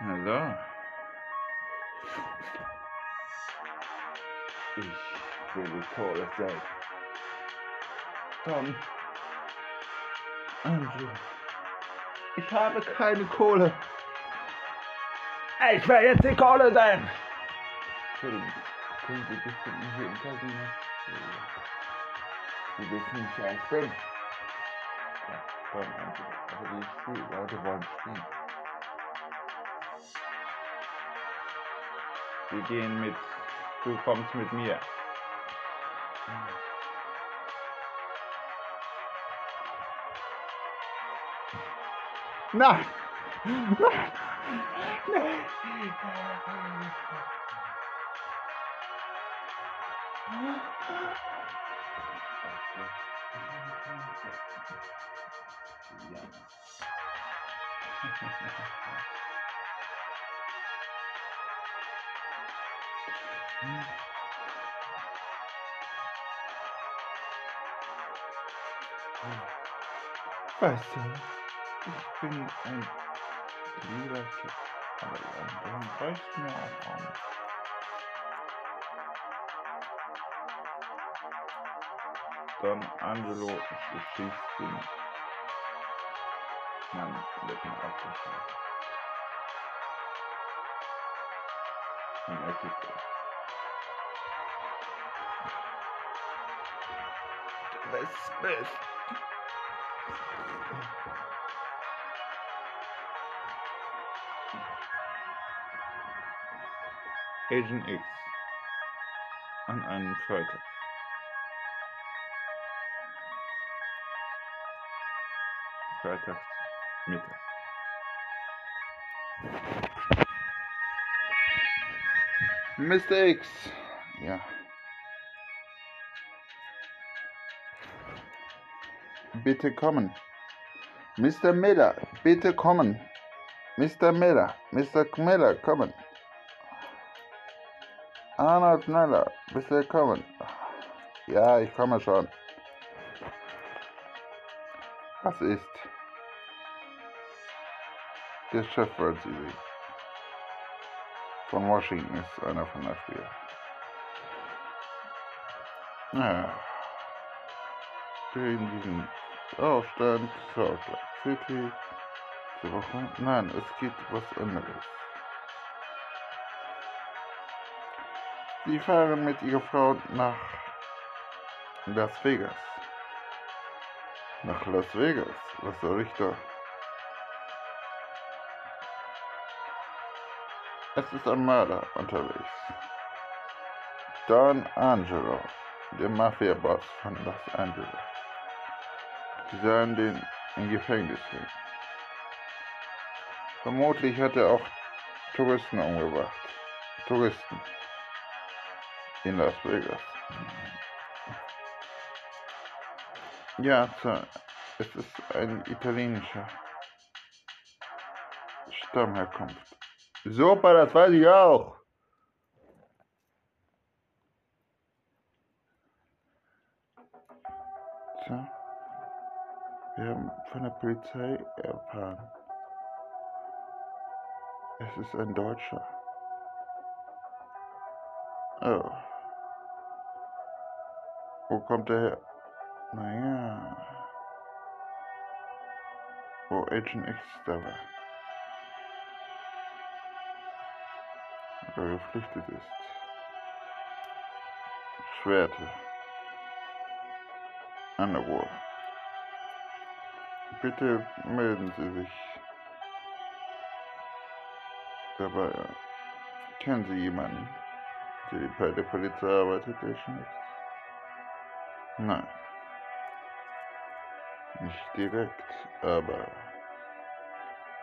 Hallo. Ich will Cola sein. Tom. Andrew. Ich habe keine Kohle. Ich werde jetzt die Kohle sein. Entschuldigung. Können Sie bitte nicht jeden Tag. Sie wissen nicht, wer ich bin. Ja dann Andrew. Aber die Schulleute wollen stehen. Wir gehen mit. Du kommst mit mir. Nein! Nein! Nein! Weißt du, ich bin ein lieber Typ, aber langsam reicht mir auch an. Don Angelo schießt den Mann Lippen auf den Schlag. Und er gibt es. Das Beste. Agent X an einem Freitag. Freitags Mittag. Mr. X. Ja. Bitte kommen. Mr. Miller, bitte kommen. Mr. Miller, Mr. Miller, kommen. Arnold Miller, bitte kommen. Ja, ich komme schon. Was ist? Der Chef wollte Sie sehen. Von Washington ist einer von der FBI. Ja. In diesem Aufstand, Salt Lake City, zur Woche. Nein, es geht was anderes. Sie fahren mit ihrer Frau nach Las Vegas. Nach Las Vegas? Was soll ich da? Es ist ein Mörder unterwegs. Don Angelo, der Mafia-Boss von Los Angeles. Sie sahen den im Gefängnis hängen. Vermutlich hat er auch Touristen umgebracht. Touristen. In Las Vegas. Ja, es ist ein italienischer Stammherkunft. Super, das weiß ich auch. Tja, wir haben von der Polizei erfahren. Es ist ein Deutscher. Oh. Wo kommt er her? Naja. Wo Agent X da war. Oder geflüchtet ist. Schwerte. Underwood. Bitte melden Sie sich. Dabei kennen Sie jemanden, der bei der Polizei arbeitet, der schon ist? Nein. Nicht direkt, aber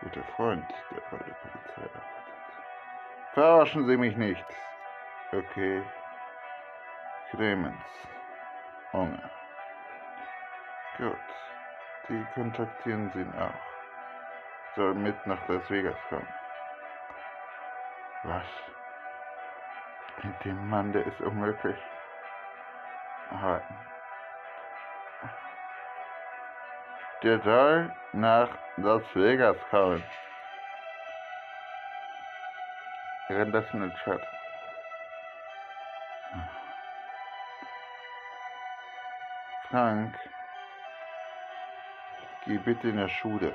guter Freund, der bei der Polizei arbeitet. Verarschen Sie mich nicht. Okay. Clemens. Hunger. Gut. Die kontaktieren Sie ihn auch. Soll mit nach Las Vegas kommen. Was? Mit dem Mann, der ist unmöglich. Halten. Der soll nach Las Vegas kommen. Renn das in den Chat. Frank, geh bitte in der Schule.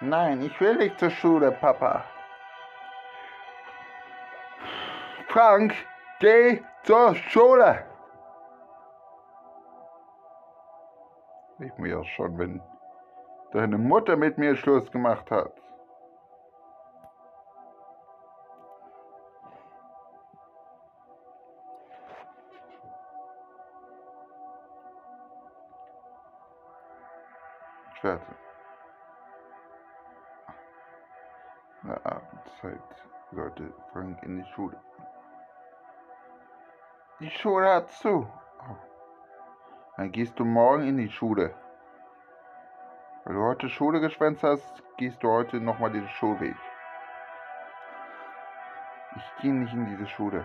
Nein, ich will nicht zur Schule, Papa. Frank, geh zur Schule. Ich mir schon, wenn deine Mutter mit mir Schluss gemacht hat. Schwerte. In der Abendzeit sollte Frank in die Schule. Die Schule hat zu. Dann gehst du morgen in die Schule. Weil du heute Schule geschwänzt hast, gehst du heute nochmal den Schulweg. Ich gehe nicht in diese Schule.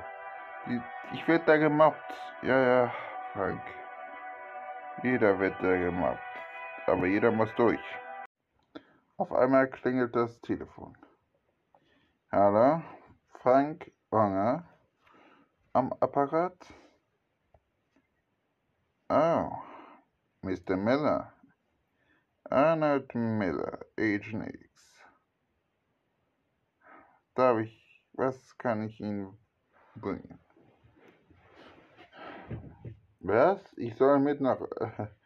Ich werde da gemobbt. Ja, ja, Frank. Jeder wird da gemobbt. Aber jeder muss durch. Auf einmal klingelt das Telefon. Hallo, Frank Wanger am Apparat. Oh, Mr. Miller. Arnold Miller, Agent X. Darf ich, was kann ich Ihnen bringen? Was? Ich soll mit nach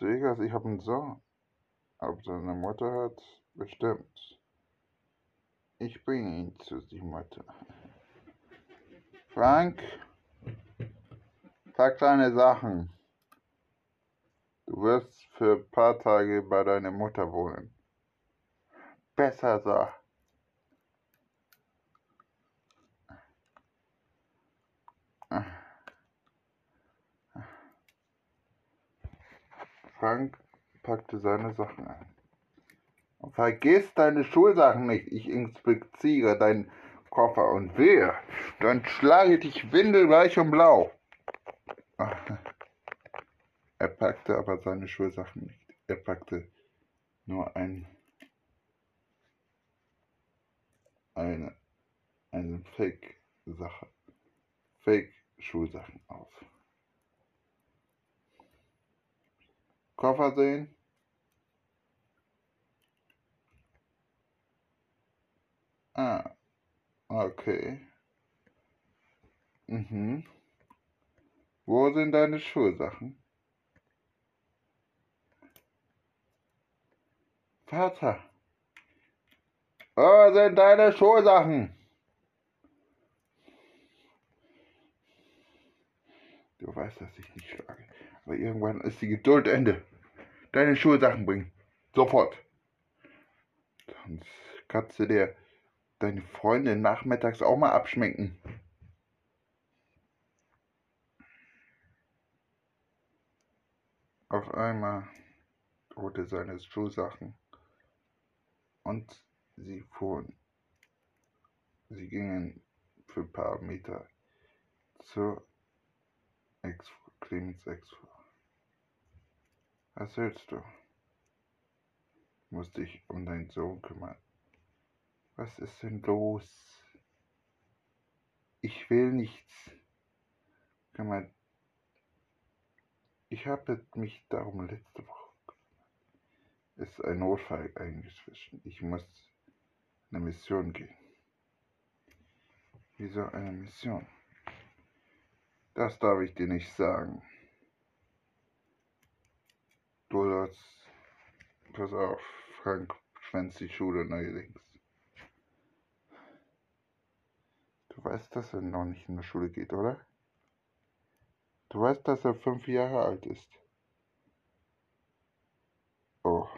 Vegas? Ich habe einen Sohn. Ob seine Mutter hat? Bestimmt. Ich bringe ihn zu die Mutter. Frank, sag deine Sachen. Du wirst für ein paar Tage bei deiner Mutter wohnen. Besser so. Frank packte seine Sachen ein. Vergiss deine Schulsachen nicht. Ich inspiziere deinen Koffer und wehe, dann schlage dich windelweich und blau. Er packte aber seine Schulsachen nicht. Er packte nur ein, eine, eine Fake-Sache, Fake-Schulsachen auf. Koffer sehen. Ah, okay. Mhm. Wo sind deine Schulsachen? Vater, wo sind deine Schulsachen? Du weißt, dass ich nicht schlage. Aber irgendwann ist die Geduld Ende. Deine Schulsachen bringen. Sofort. Sonst kannst du dir deine Freunde nachmittags auch mal abschminken. Auf einmal holte seine Schulsachen und sie fuhren. Sie gingen für ein paar Meter zur Ex Clemens Exfuhr. Was willst du? Musst dich um deinen Sohn kümmern. Was ist denn los? Ich will nichts. Kümmern. Ich habe mich darum letzte Woche ist ein Notfall eingeschlichen. Ich muss eine Mission gehen. Wieso eine Mission? Das darf ich dir nicht sagen. Du sollst. Pass auf, Frank schwänzt die Schule neuerdings. Du weißt, dass er noch nicht in der Schule geht, oder? Du weißt, dass er fünf Jahre alt ist. Oh.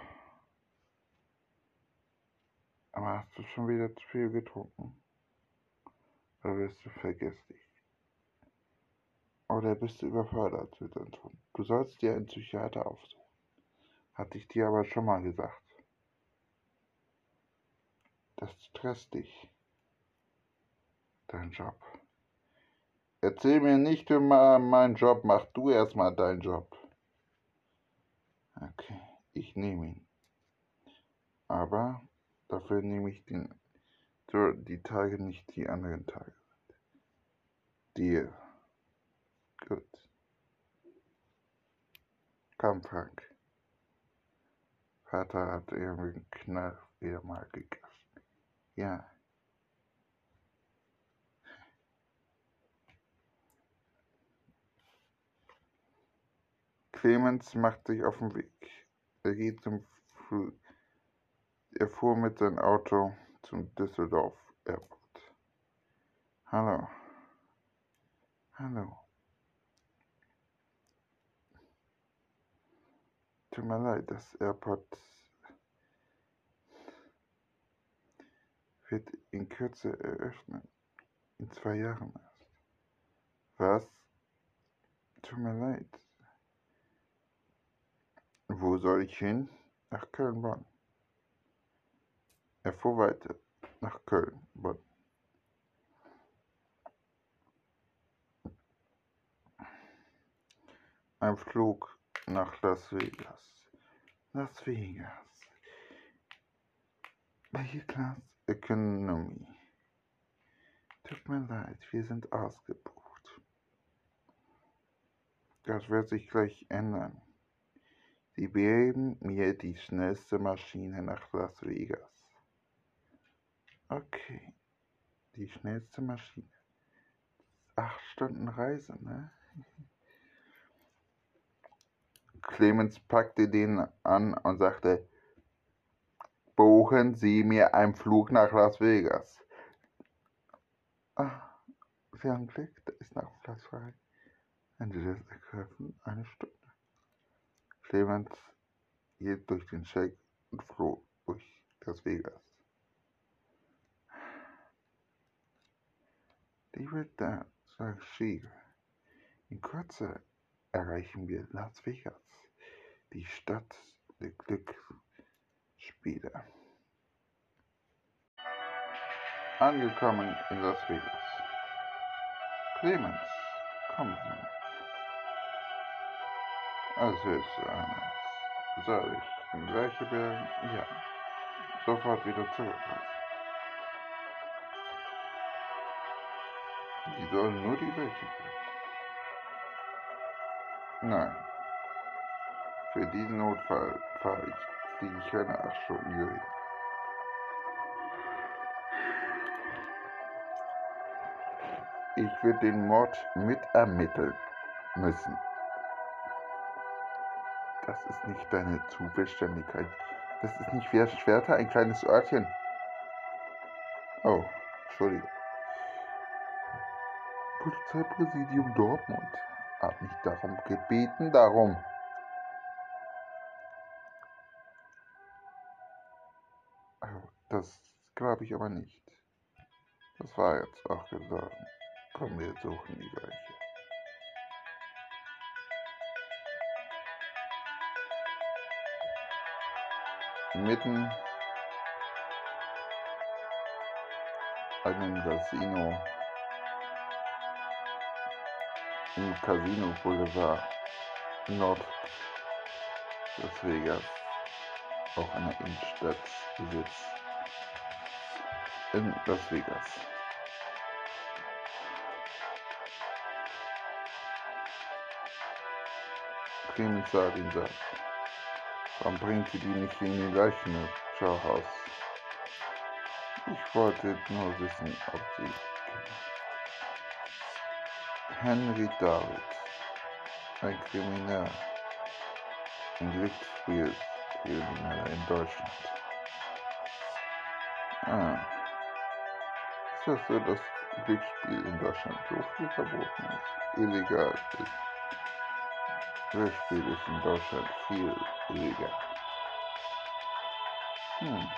Aber hast du schon wieder zu viel getrunken? Oder wirst du vergesslich? Oder bist du überfordert mit Tod? Du sollst dir einen Psychiater aufsuchen. Hatte ich dir aber schon mal gesagt. Das stresst dich. Dein Job. Erzähl mir nicht, man meinen Job macht. Du erstmal deinen Job. Okay, ich nehme ihn. Aber Dafür nehme ich den, die Tage nicht die anderen Tage. Deal. Gut. Komm, Frank. Vater hat irgendwie einen Knall wieder mal gegessen. Ja. Clemens macht sich auf den Weg. Er geht zum Flug. Er fuhr mit seinem Auto zum Düsseldorf Airport. Hallo. Hallo. Tut mir leid, das Airport wird in Kürze eröffnen. In zwei Jahren erst. Was? Tut mir leid. Wo soll ich hin? Nach Köln-Bonn. Er fuhr weiter. Nach Köln-Bonn. Ein Flug nach Las Vegas. Las Vegas. Welche Class Economy? Tut mir leid, wir sind ausgebucht. Das wird sich gleich ändern. Sie geben mir die schnellste Maschine nach Las Vegas. Okay, die schnellste Maschine. Acht Stunden Reise, ne? Clemens packte den an und sagte, buchen Sie mir einen Flug nach Las Vegas. Ah, Sie haben Glück, da ist noch frei. Wenn Sie das ergreifen, eine Stunde. Clemens hielt durch den Shake und floh durch Las Vegas. Liebe Dan, sagt Schiege, in Kürze erreichen wir Las Vegas, die Stadt der Glücksspiele. Angekommen in Las Vegas. Clemens, kommen Sie mit. Als ist einer. Soll ich den gleiche Bergen? Ja. Sofort wieder zurück. Sie sollen nur die welche bringen. Nein. Für diesen Notfall fahre ich, fliege ich keine acht Stunden hierhin. Ich würde den Mord mitermitteln müssen. Das ist nicht deine Zuständigkeit. Das ist nicht Schwerter, ein kleines Örtchen. Oh, Entschuldigung. Polizeipräsidium Dortmund hat mich darum gebeten, darum. Das glaube ich aber nicht. Das war jetzt auch gesagt. Komm, wir suchen die gleiche. Mitten einem Casino im Casino Boulevard Nord Las Vegas, auch eine Innenstadt besitzt in Las Vegas. Clemens sah den. Warum bringt sie die nicht in den gleichen Schauhaus? Ich wollte nur wissen, ob sie Henry David, ein Krimineller, ein Glücksspielkrimineller in Deutschland. Ah, ist das dass Glücksspiel in Deutschland so viel verboten ist, illegal ist? Glücksspiel ist in Deutschland viel illegal. Hm.